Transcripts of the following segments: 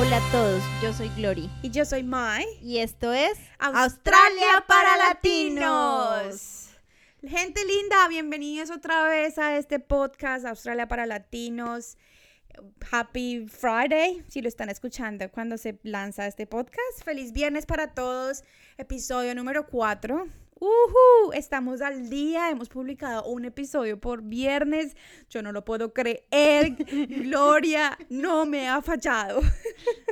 Hola a todos, yo soy Glory Y yo soy Mai. y esto es Australia para Latinos. Gente linda, bienvenidos otra vez a este podcast Australia para Latinos. Happy Friday, si lo están escuchando cuando se lanza este podcast. Feliz viernes para todos, episodio número 4. Uhu, estamos al día, hemos publicado un episodio por viernes. Yo no lo puedo creer. Gloria no me ha fallado.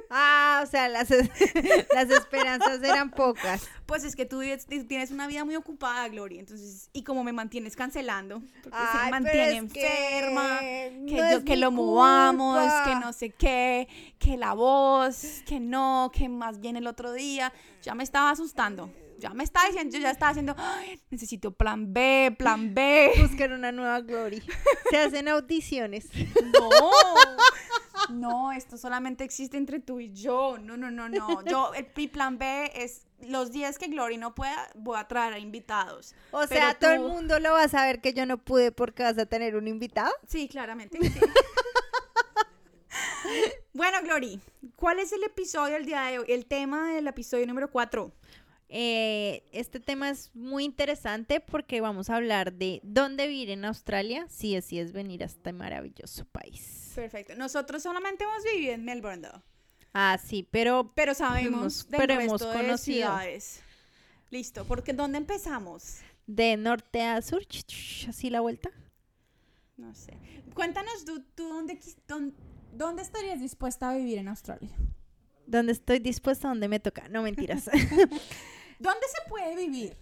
Ah, o sea, las, las esperanzas eran pocas. Pues es que tú tienes una vida muy ocupada, Gloria, entonces, y como me mantienes cancelando, porque se mantiene que enferma, que, no yo, que lo movamos, que no sé qué, que la voz, que no, que más bien el otro día, ya me estaba asustando, ya me estaba diciendo, yo ya estaba haciendo, "Ay, necesito plan B, plan B. Buscar una nueva Glory. Se hacen audiciones. No, no, esto solamente existe entre tú y yo. No, no, no, no. Yo, el mi plan B es los días que Glory no pueda, voy a traer a invitados. O sea, todo el mundo lo va a saber que yo no pude porque vas a tener un invitado. Sí, claramente. sí. bueno, Glory, ¿cuál es el episodio del día de hoy? El tema del episodio número 4. Eh, este tema es muy interesante porque vamos a hablar de dónde vivir en Australia si decides venir a este maravilloso país. Perfecto. Nosotros solamente hemos vivido en Melbourne, though, Ah, sí, pero pero sabemos Hemos- del pero hemos de conocido. ciudades. Listo, porque ¿dónde empezamos? de norte a sur, así la vuelta. No sé. Cuéntanos tú, tú dónde, dónde estarías dispuesta a vivir en Australia. Donde estoy dispuesta, donde me toca. No mentiras. ¿Dónde se puede vivir?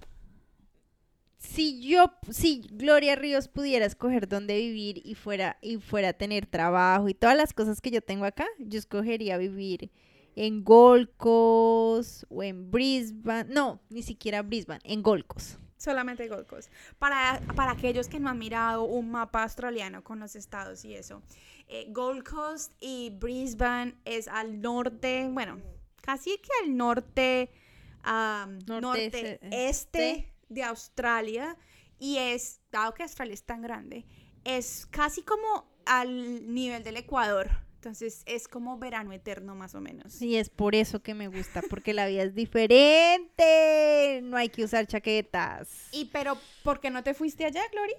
si yo, si Gloria Ríos pudiera escoger dónde vivir y fuera, y fuera a tener trabajo y todas las cosas que yo tengo acá, yo escogería vivir en Gold Coast o en Brisbane. No, ni siquiera Brisbane, en Gold Coast. Solamente Gold Coast. Para, para aquellos que no han mirado un mapa australiano con los estados y eso, eh, Gold Coast y Brisbane es al norte, bueno, casi que al norte, am, Norte, norte, este. este de Australia y es, dado que Australia es tan grande, es casi como al nivel del Ecuador. Entonces es como verano eterno más o menos. Y es por eso que me gusta, porque la vida es diferente. No hay que usar chaquetas. Y pero, ¿por qué no te fuiste allá, Glory?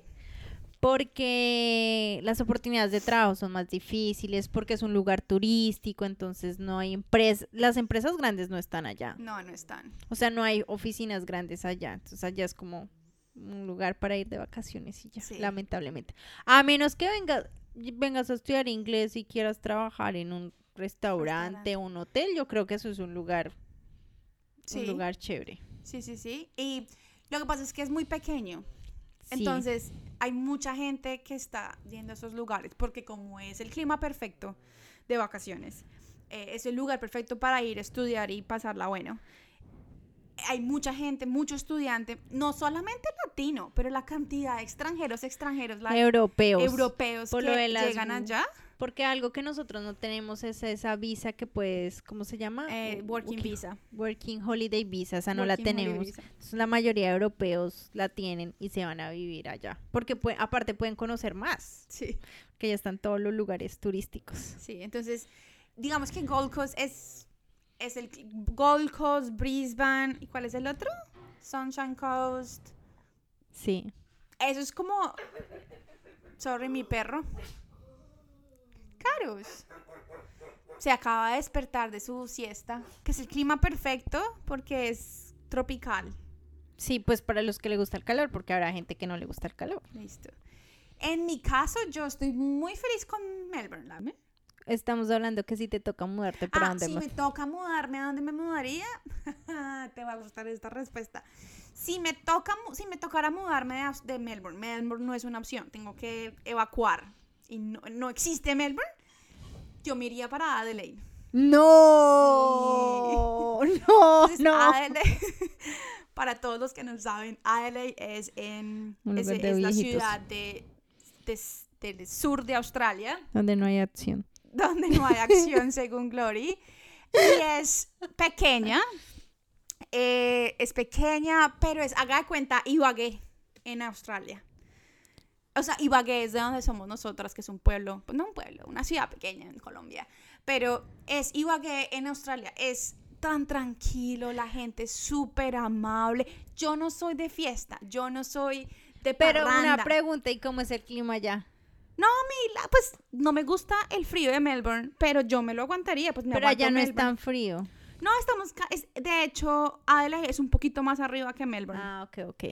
porque las oportunidades de trabajo son más difíciles, porque es un lugar turístico, entonces no hay empresas, las empresas grandes no están allá, No, no están. o sea, no hay oficinas grandes allá, entonces allá es como un lugar para ir de vacaciones y ya, Sí. lamentablemente. A menos que vengas, vengas a estudiar inglés y quieras trabajar en un restaurante, Restaurante. o un hotel, yo creo que eso es un lugar, Sí. un lugar chévere. Sí, sí, sí. Y lo que pasa es que es muy pequeño. Sí. Entonces, hay mucha gente que está yendo a esos lugares porque como es el clima perfecto de vacaciones, eh, es el lugar perfecto para ir a estudiar y pasarla bueno. Hay mucha gente, mucho estudiante, no solamente latino, pero la cantidad de extranjeros, extranjeros, la- europeos. europeos por que lo de las llegan allá. Porque algo que nosotros no tenemos es esa visa que puedes, ¿cómo se llama? eh, U- working visa. Working Holiday Visa, esa no la Working tenemos. Entonces, la mayoría de europeos la tienen y se van a vivir allá. Porque aparte pueden conocer más, Sí. que ya están todos los lugares turísticos. Sí, entonces, digamos que Gold Coast es, es el Gold Coast, Brisbane, ¿y cuál es el otro? Sunshine Coast. Sí. Eso es como, sorry, mi perro. Carus. Se acaba de despertar de su siesta, que es el clima perfecto porque es tropical. Sí, pues para los que le gusta el calor, porque habrá gente que no le gusta el calor. Listo. En mi caso, yo estoy muy feliz con Melbourne, ¿la? Estamos hablando que si te toca mudarte, ¿para Ah, dónde si me toca mudarme, ¿a dónde me mudaría? Te va a gustar esta respuesta. Si me toca, si me tocara mudarme de, de Melbourne, Melbourne no es una opción, tengo que evacuar y no, no existe Melbourne, yo me iría para Adelaide. No, no, Entonces, no. Adelaide, para todos los que no saben, Adelaide es en es, es la ciudad de, de- del sur de Australia. Donde no hay acción. Donde no hay acción según Glory. Y es pequeña. eh, es pequeña, pero es, haga de cuenta, Ibagué en Australia. o sea, Ibagué es de donde somos nosotras, que es un pueblo, pues no un pueblo, una ciudad pequeña en Colombia, pero es Ibagué en Australia, es tan tranquilo, la gente es súper amable. Yo no soy de fiesta, yo no soy de Pero una pregunta, ¿y cómo es el clima allá? No, Mila, pues no me gusta el frío de Melbourne, pero yo me lo aguantaría, pues me Pero allá no es tan frío. No, estamos, es- de hecho, Adelaide es un poquito más arriba que Melbourne. Ah, ok, ok.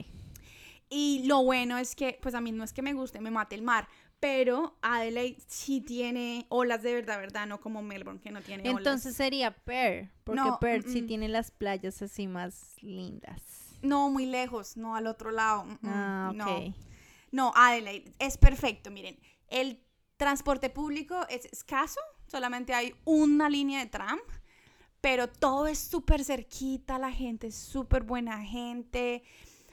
Y lo bueno es que, pues a mí no es que me guste, me mate el mar, pero Adelaide sí tiene olas de verdad, verdad, no como Melbourne, que no tiene olas. Entonces sería Perth, porque No, Perth sí mm, tiene las playas así más lindas. No, muy lejos, no al otro lado. mm, Ah, ok. No, no, Adelaide es perfecto. Miren, el transporte público es escaso, solamente hay una línea de tram, pero todo es súper cerquita, la gente es súper buena gente.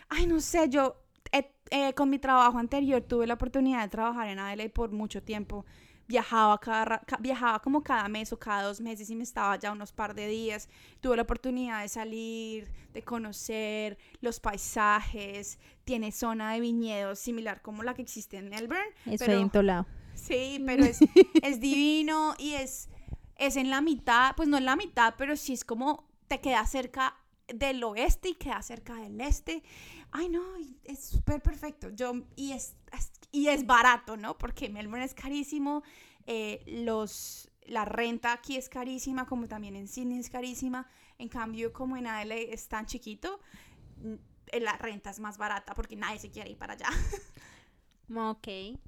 Ay, no sé, yo eh, eh, con mi trabajo anterior tuve la oportunidad de trabajar en Adelaide por mucho tiempo. Viajaba, cada, viajaba como cada mes o cada dos meses y me estaba ya unos par de días. Tuve la oportunidad de salir, de conocer los paisajes. Tiene zona de viñedos similar como la que existe en Melbourne. Eso pero- lado. Sí, pero es, es divino y es, es en la mitad, pues no en la mitad, pero sí es como te queda cerca del oeste y queda cerca del este. Ay, no, es súper perfecto. Yo, y es, es- y es barato, ¿no? Porque Melbourne es carísimo, eh, los, la renta aquí es carísima, como también en Sydney es carísima. En cambio, como en Adelaide es tan chiquito, eh, la renta es más barata porque nadie se quiere ir para allá. Ok.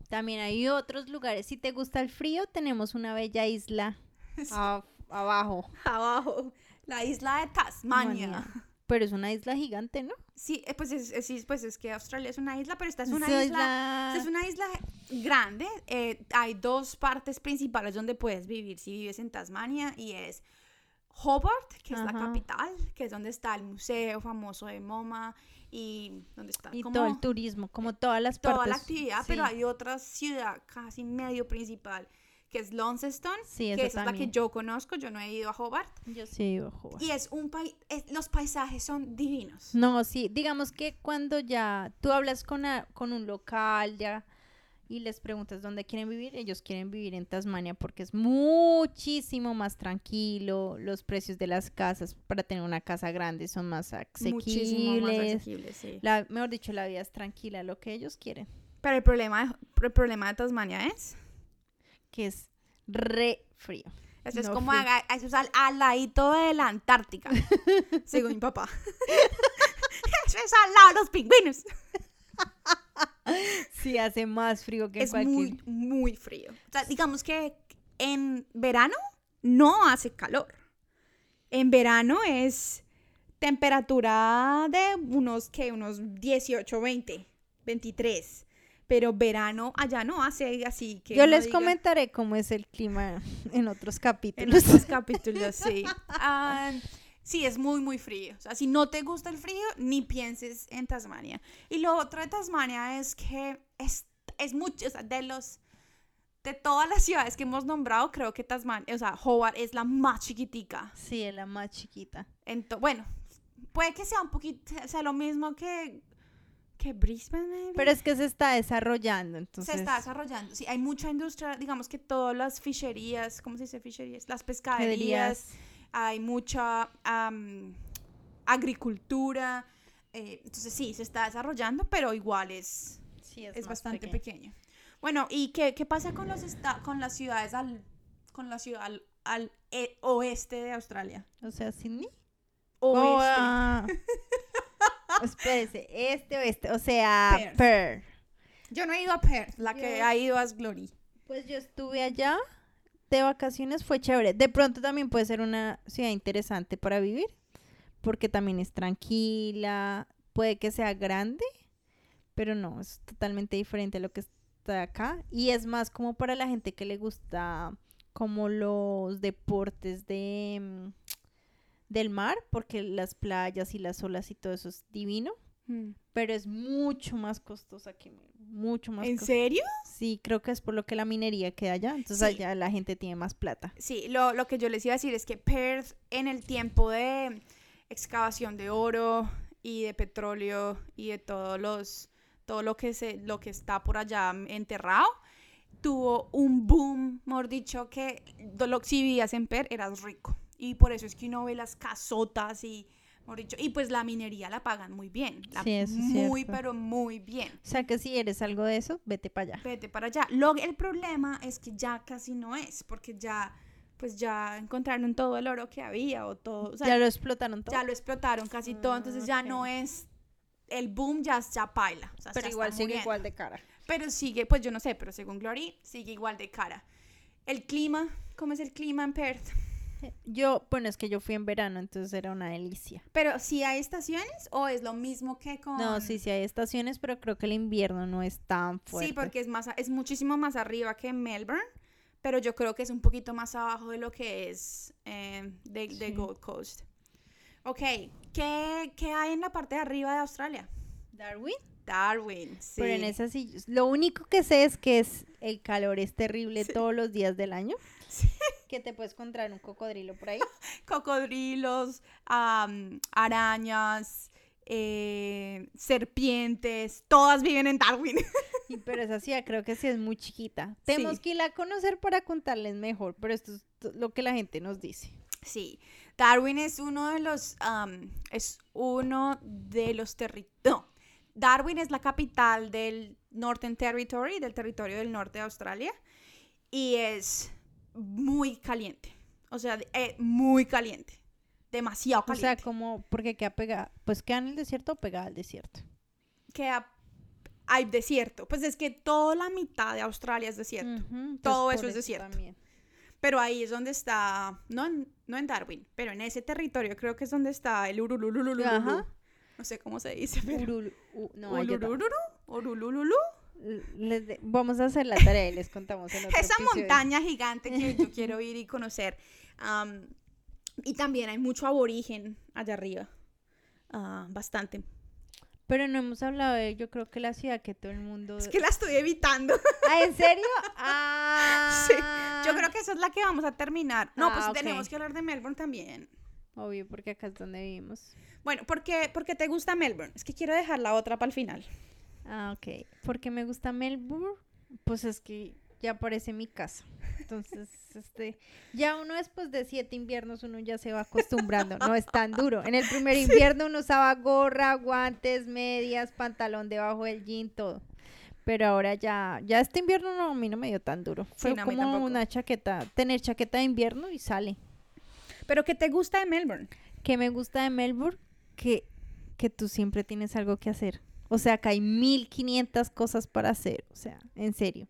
También hay otros lugares. Si te gusta el frío, tenemos una bella isla a- abajo. Abajo, la isla de Tasmania. Tasmania. Pero es una isla gigante, ¿no? Sí, eh, pues es, es- pues es que Australia es una isla, pero esta es una isla, es una isla grande. eh, hay dos partes principales donde puedes vivir si vives en Tasmania y es Hobart, que es la capital, que es donde está el museo famoso de MoMA y donde está Y como todo el turismo, como todas las toda partes. la actividad, sí. pero hay otra ciudad casi medio principal que es Launceston, Sí, que esa es la que yo conozco, yo no he ido a Hobart Yo sí iba a jugar. y es un país, los paisajes son divinos. No, sí, digamos que cuando ya tú hablas con, a- con un local ya y les preguntas dónde quieren vivir, ellos quieren vivir en Tasmania porque es muchísimo más tranquilo, los precios de las casas para tener una casa grande son más Muchísimo más asequibles, sí. la, mejor dicho, la vida es tranquila, lo que ellos quieren, Pero el problema, el problema de Tasmania es, que es re frío. eso es como haga- eso es al, al ladito de la Antártica, según mi papá. eso es al lado de los pingüinos. Sí, hace más frío que Es cualquier... muy, muy frío. O sea, digamos que en verano no hace calor. En verano es temperatura de unos, que Unos 18, 20, 23. Pero verano allá no hace así que Yo les diga- comentaré cómo es el clima en otros En capítulos. otros capítulos, sí. Ah, sí, es muy, muy frío. O sea, si no te gusta el frío, ni pienses en Tasmania. Y lo otro de Tasmania es que es, es mucho, o sea, de los... De todas las ciudades que hemos nombrado, creo que Tasmania, o sea, Hobart es la más chiquitica. Sí, es la más chiquita. Bueno, puede que sea un poquito, sea lo mismo que, que Brisbane, maybe. Pero es que se está desarrollando, entonces. se está desarrollando. Sí, hay mucha industria, digamos que todas las fisherías, ¿cómo se dice fisherías? Las pescaderías, Pescaderías. hay mucha am, agricultura. eh, entonces sí, se está desarrollando, pero igual es, Sí, es, más bastante pequeño. pequeño. Bueno, ¿y qué, qué pasa con, los esta- con las ciudades al, con la ciudad al, al, eh, oeste de Australia? O sea, Sydney. Oeste. Oh, ah. Espérese, este o este. O sea, Perth. Perth. Yo no he ido a Perth, la que Yo- ha ido es Glory. Pues yo estuve allá de vacaciones, fue chévere. De pronto también puede ser una ciudad interesante para vivir, porque también es tranquila, puede que sea grande, pero no, es totalmente diferente a lo que está acá. Y es más como para la gente que le gusta como los deportes de mm, del mar, porque las playas y las olas y todo eso es divino, pero es mucho más costosa que mucho más ¿En costosa. serio? Sí, creo que es por lo que la minería queda allá. Entonces Sí. allá la gente tiene más plata. Sí, lo, lo que yo les iba a decir es que Perth en el tiempo de excavación de oro y de petróleo y de todos los todo lo que, se, lo que está por allá enterrado, tuvo un boom, mejor dicho, que lo, si vivías en Per eras rico. Y por eso es que uno ve las casotas y, dicho, y pues la minería la pagan muy bien. La, Sí, eso es muy, cierto. pero muy bien. O sea que si eres algo de eso, vete para allá. Vete para allá. Lo, el problema es que ya casi no es, porque ya, pues ya encontraron todo el oro que había o todo. O sea, ya lo explotaron todo. ya lo explotaron casi todo, entonces ya no es el boom ya ya paila, o sea, pero ya igual sigue muriendo. igual de cara. Pero sigue, pues yo no sé, pero según Glory sigue igual de cara. El clima, ¿cómo es el clima en Perth? Yo, bueno, es que yo fui en verano, entonces era una delicia. Pero si hay estaciones o es lo mismo que con No, sí, sí hay estaciones, pero creo que el invierno no es tan fuerte. Sí, porque es más es muchísimo más arriba que Melbourne, pero yo creo que es un poquito más abajo de lo que es eh, de, de Sí. Gold Coast. Ok, ¿qué, qué hay en la parte de arriba de Australia? Darwin. Darwin, sí. Pero en esa sí, lo único que sé es que es el calor es terrible Sí. todos los días del año. Sí. Que te puedes encontrar un cocodrilo por ahí. cocodrilos, arañas, eh, serpientes, todas viven en Darwin. Y, pero esa ciudad creo que sí es muy chiquita. Tenemos Sí. que irla a conocer para contarles mejor, pero esto es lo que la gente nos dice. Sí, Darwin es uno de los, es uno de los territorios, no, Darwin es la capital del Northern Territory, del territorio del norte de Australia, y es muy caliente, o sea, eh, muy caliente, demasiado O sea, caliente. como, porque queda pegada, pues queda en el desierto o pegada al desierto. Queda, hay desierto, pues es que toda la mitad de Australia es desierto. Ujú, entonces Todo por eso es desierto. también. Pero ahí es donde está, no en, no en Darwin, pero en ese territorio creo que es donde está el Urululululu. Ajá. No sé cómo se dice, pero... Urul- u- no, ahí yo ta- Ulurururu, Urulululu. les de- vamos a hacer la tarea y les contamos en otro Esa episodio. montaña gigante que yo quiero ir y conocer. Y también hay mucho aborigen allá arriba. Ah, bastante. Pero no hemos hablado de, yo creo que la ciudad que todo el mundo... Es que la estoy evitando. ¿Ah, en serio? Ah. Sí, Yo creo que esa es la que vamos a terminar. No, Ah, pues tenemos que hablar de Melbourne también. Obvio, porque acá es donde vivimos. Bueno, ¿por qué, por qué te gusta Melbourne? Es que quiero dejar la otra para el final. Ah, ok. ¿Por qué me gusta Melbourne? Pues es que ya parece mi casa. Entonces, este, ya uno después de siete inviernos uno ya se va acostumbrando. No es tan duro. En el primer invierno uno usaba gorra, guantes, medias, pantalón debajo del jean, todo. Pero ahora ya, ya este invierno no, a mí no me dio tan duro. Fue no, como una chaqueta, tener chaqueta de invierno y sale. ¿Pero qué te gusta de Melbourne? que me gusta de Melbourne, que, que tú siempre tienes algo que hacer. O sea, que hay 1500 cosas para hacer. O sea, en serio.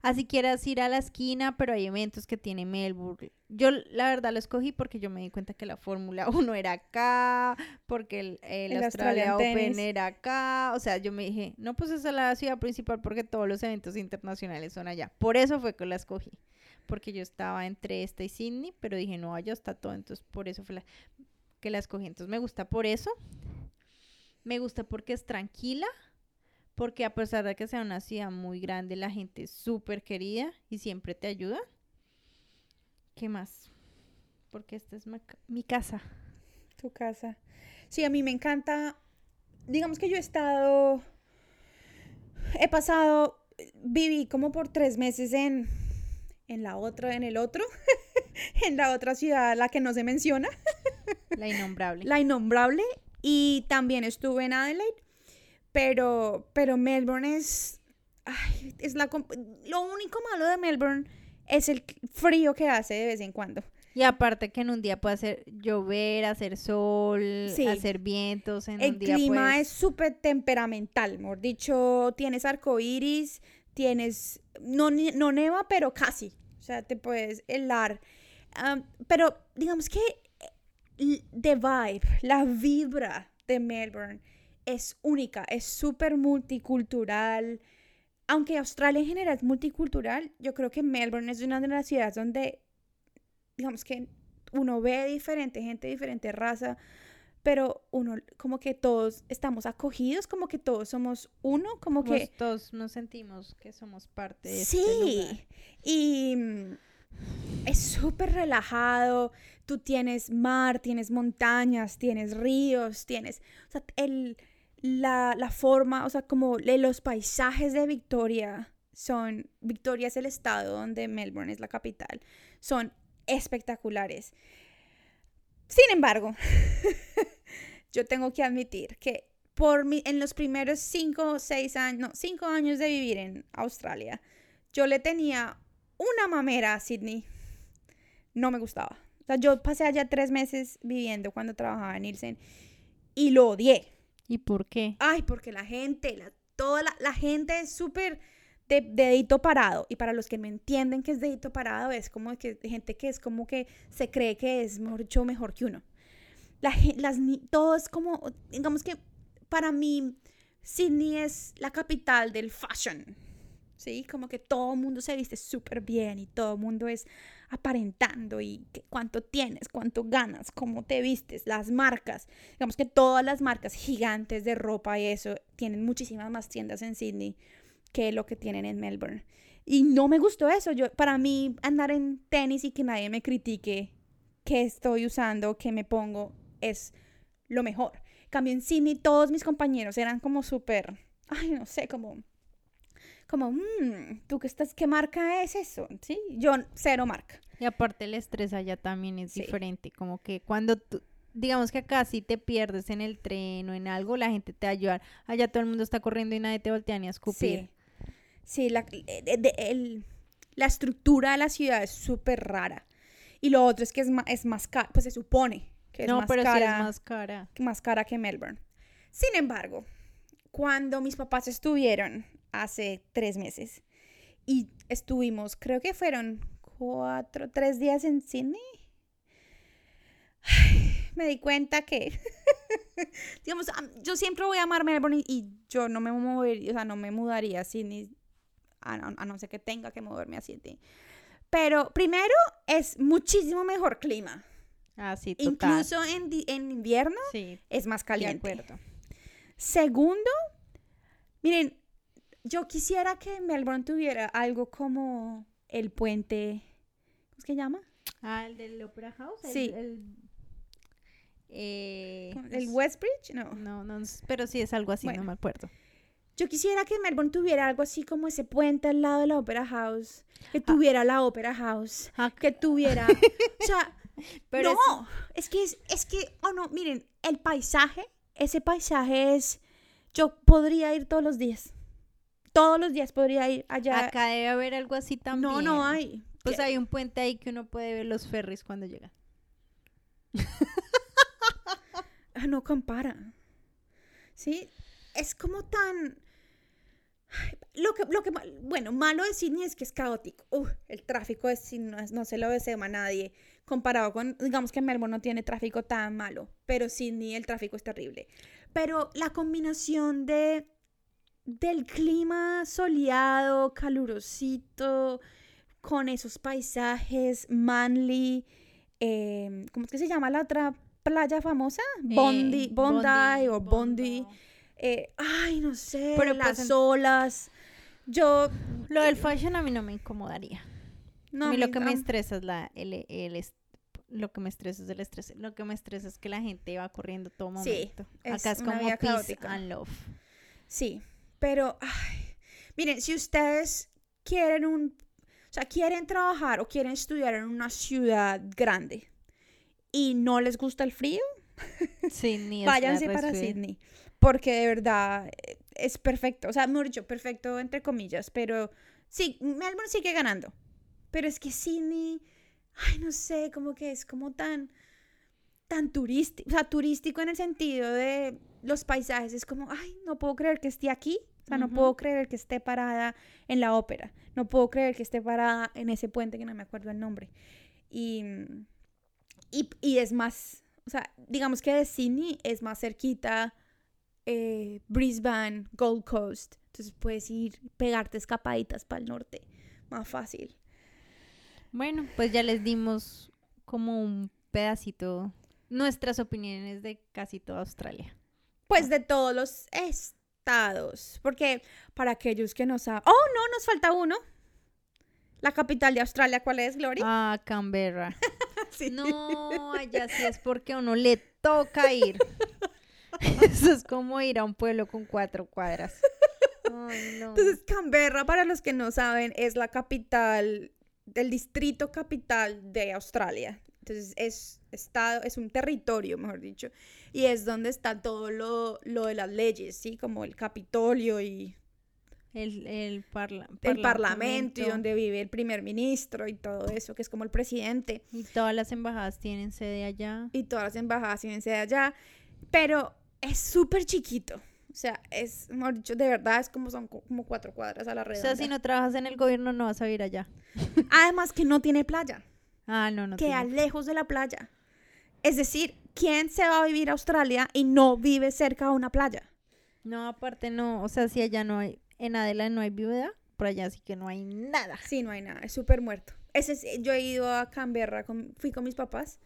Así quieras ir a la esquina, pero hay eventos que tiene Melbourne. Yo la verdad lo escogí porque yo me di cuenta que la Fórmula 1 era acá, porque el, el El Australia Open era acá. O sea, yo me dije, no, pues esa es la ciudad principal porque todos los eventos internacionales son allá. Por eso fue que la escogí. Porque yo estaba entre esta y Sydney, pero dije, no, allá está todo. Entonces, por eso fue la que la escogí. Entonces me gusta por eso. Me gusta porque es tranquila. Porque a pesar de que sea una ciudad muy grande, la gente es súper querida y siempre te ayuda. ¿Qué más? Porque esta es mi casa. Tu casa. Sí, a mí me encanta. Digamos que yo he estado. He pasado. Viví como por tres meses en. En la otra, en el otro. en la otra ciudad, la que no se menciona. La innombrable. La innombrable. Y también estuve en Adelaide. Pero. Pero Melbourne es. Ay, es la. Lo único malo de Melbourne es el frío que hace de vez en cuando. Y aparte que en un día puede hacer llover, hacer sol, Sí. hacer vientos. En El un día clima puedes- es súper temperamental, mejor dicho, tienes arcoíris, tienes, no, no neva, pero casi, o sea, te puedes helar. Pero digamos que l- the vibe, la vibra de Melbourne es única, es súper multicultural. Aunque Australia en general es multicultural, yo creo que Melbourne es una de las ciudades donde, digamos que uno ve diferente gente, diferente raza, pero uno, como que todos estamos acogidos, como que todos somos uno, como que... todos nos sentimos que somos parte de este Sí, lugar. y mm, es súper relajado, tú tienes mar, tienes montañas, tienes ríos, tienes... O sea, el, la, la forma, o sea, como los paisajes de Victoria son, Victoria es el estado donde Melbourne es la capital, son espectaculares. Sin embargo, yo tengo que admitir que por mi, en los primeros cinco o seis años, no, cinco años de vivir en Australia, yo le tenía una mamera a Sydney. No me gustaba. O sea, yo pasé allá tres meses viviendo cuando trabajaba en Nielsen y lo odié. ¿Y por qué? Ay, porque la gente, la, toda la, la gente es súper de, de dedito parado. Y para los que me entienden que es dedito parado, es como que gente que es como que se cree que es mucho mejor que uno. Las, todo es como, digamos que para mí, Sydney es la capital del fashion. ¿Sí? Como que todo el mundo se viste súper bien y todo el mundo es aparentando y que cuánto tienes, cuánto ganas, cómo te vistes, las marcas. Digamos que todas las marcas gigantes de ropa y eso tienen muchísimas más tiendas en Sydney que lo que tienen en Melbourne. Y no me gustó eso. Yo, para mí, andar en tenis y que nadie me critique qué estoy usando, qué me pongo, es lo mejor. Cambio en Sydney, todos mis compañeros eran como súper, ay, no sé, como, como, "Mm, ¿tú qué estás, qué marca es eso? Sí, yo cero marca. Y aparte el estrés allá también es Sí. diferente, como que cuando tú, digamos que acá si te pierdes en el tren o en algo, la gente te va a ayudar. Allá todo el mundo está corriendo y nadie te voltea ni a escupir. Sí, sí la, eh, de- de- el- la estructura de la ciudad es súper rara. Y lo otro es que es más, es más cara, pues se supone que es no, más pero sí cara. es más cara. más cara que Melbourne. Sin embargo, cuando mis papás estuvieron hace tres meses y estuvimos, creo que fueron cuatro, tres días en Sydney, me di cuenta que, digamos, am- yo siempre voy a amar Melbourne y, y yo no me movería, o sea, no me mudaría a Sydney, a, no- a no ser que tenga que moverme a Sydney. Pero primero es muchísimo mejor clima. Ah, sí, total. Incluso en, en invierno sí, es más de caliente. acuerdo. Segundo, miren, yo quisiera que Melbourne tuviera algo como el puente, ¿cómo se llama? Ah, el del Opera House. el- Sí. El, eh, ¿El es- Westbridge? No. No, no, es- pero sí es algo así, Bueno. no me acuerdo. Yo quisiera que Melbourne tuviera algo así como ese puente al lado de la Opera House, que tuviera la Opera House, Ah, que tuviera, o sea, Pero no, es que es, es que, oh no, miren, el paisaje, ese paisaje es, yo podría ir todos los días, todos los días podría ir allá. Acá debe haber algo así también. no, no hay. Pues ¿Qué? hay un puente ahí que uno puede ver los ferries cuando llegan. Ah, no compara. ¿Sí? Es como tan... Lo que, lo que, bueno, malo de Sydney es que es caótico. Uf, el tráfico de Sydney no, no se lo desea a nadie. Comparado con, digamos que Melbourne no tiene tráfico tan malo, pero Sydney el tráfico es terrible. Pero la combinación de del clima soleado, calurosito, con esos paisajes, Manly, eh, ¿cómo es que se llama la otra playa famosa? Bondi, Eh, Bondi, o Bondi. Bondi. Eh, ay, no sé, Pero, las pues, olas. Yo Lo del fashion a mí no me incomodaría. no a mí lo que me estresa es la, el, el lo que me estresa es el estrés. Lo que me estresa es que la gente va corriendo todo Sí, momento. es Acá es una como peace caótica. and love. Sí, pero ay, miren, si ustedes quieren un, o sea, quieren trabajar o quieren estudiar en una ciudad grande y no les gusta el frío, Sydney váyanse para. Sydney, porque de verdad eh, es perfecto, o sea, mejor dicho, perfecto entre comillas, pero sí, Melbourne sigue ganando, pero es que Sydney, ay, no sé, como que es como tan, tan turístico, o sea, turístico en el sentido de los paisajes, es como, ay, no puedo creer que esté aquí, o sea, no puedo creer que esté parada en la ópera, no puedo creer que esté parada en ese puente que no me acuerdo el nombre, y, y, y es más, o sea, digamos que de Sydney es más cerquita eh, Brisbane, Gold Coast. Entonces puedes ir, pegarte escapaditas para el norte. Más fácil. Bueno, pues ya les dimos como un pedacito nuestras opiniones de casi toda Australia. Pues de todos los estados. Porque para aquellos que no saben. Oh, no, nos falta uno. La capital de Australia, ¿cuál es, Glory? Ah, Canberra. Sí. No, allá sí es porque a uno le toca ir. Eso es como ir a un pueblo con cuatro cuadras. Ay, no. Entonces, Canberra, para los que no saben, es la capital del distrito capital de Australia. Entonces, es estado, es un territorio, mejor dicho, y es donde está todo lo, lo de las leyes, ¿sí? Como el Capitolio y El, el, parla- el Parlamento y donde vive el primer ministro y todo eso, que es como el presidente. Y todas las embajadas tienen sede allá. y todas las embajadas tienen sede allá, pero es súper chiquito. O sea, es, mejor dicho, de verdad es como son co- como cuatro cuadras a la O redonda. sea, si no trabajas en el gobierno no vas a ir allá. Además que no tiene playa, Ah, no, no. queda tiene. lejos de la playa. Es decir, ¿quién se va a vivir a Australia y no vive cerca de una playa? No, aparte no. O sea, si allá no hay, en Adela no hay viuda, por allá sí que no hay nada. Sí, no hay nada, es súper muerto. Ese es- yo he ido a Canberra, con- fui con mis papás.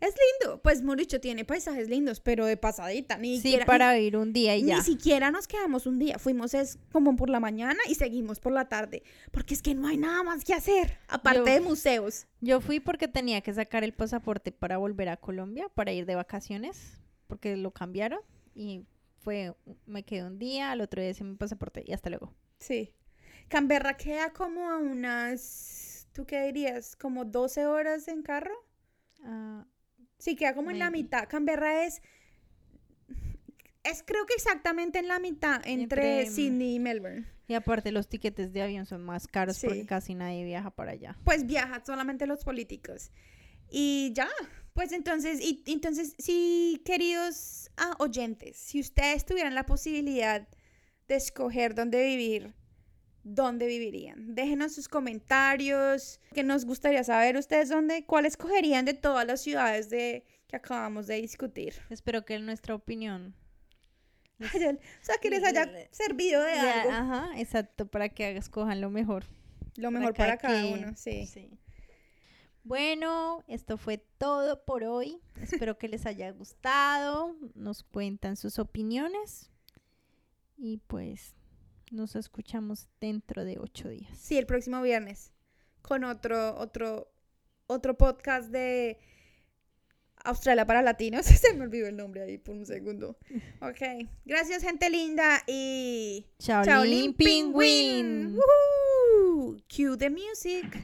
Es lindo, pues mejor dicho, tiene paisajes lindos, pero de pasadita, ni Sí, siquiera- para vivir un día y Ni ya. siquiera nos quedamos un día, fuimos es como por la mañana y seguimos por la tarde, porque es que no hay nada más que hacer, aparte Yo- de museos. Yo fui porque tenía que sacar el pasaporte para volver a Colombia, para ir de vacaciones, porque lo cambiaron y fue, me quedé un día, al otro día hice mi pasaporte y hasta luego. Sí. Canberra queda como a unas, ¿tú qué dirías? ¿Como 12 horas en carro? Ah, Sí, queda como en la mitad. Canberra es, es creo que exactamente en la mitad entre, Entre- Sydney y Melbourne. y aparte los tiquetes de avión son más caros Sí. porque casi nadie viaja para allá. Pues viajan solamente los políticos. Y ya, pues entonces, y, entonces, si queridos ah, oyentes, si ustedes tuvieran la posibilidad de escoger dónde vivir, ¿dónde vivirían? Déjenos sus comentarios, que nos gustaría saber ustedes dónde, cuál escogerían de todas las ciudades de, que acabamos de discutir. Espero que nuestra opinión el- o sea, que les haya servido de Ya, algo. Ajá, exacto, para que escojan lo mejor. Lo mejor para cada uno, sí. Bueno, esto fue todo por hoy. Espero que les haya gustado. Nos cuentan sus opiniones. Y pues nos escuchamos dentro de ocho días. Sí, el próximo viernes con otro, otro, otro podcast de Australia para Latinos. Se me olvidó el nombre ahí por un segundo. Ok. Gracias, gente linda. Y. Shaolin Penguin. Woohoo. Cue the music.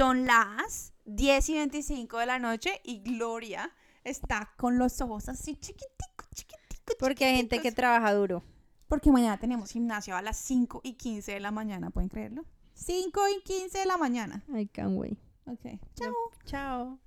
Son las 10 y 25 de la noche y Gloria está con los ojos así chiquiticos, chiquiticos. Porque hay gente que trabaja duro. Porque mañana tenemos gimnasio a las 5 y 15 de la mañana, ¿pueden creerlo? 5 y 15 de la mañana. I can't wait. Ok. Chao. Chao.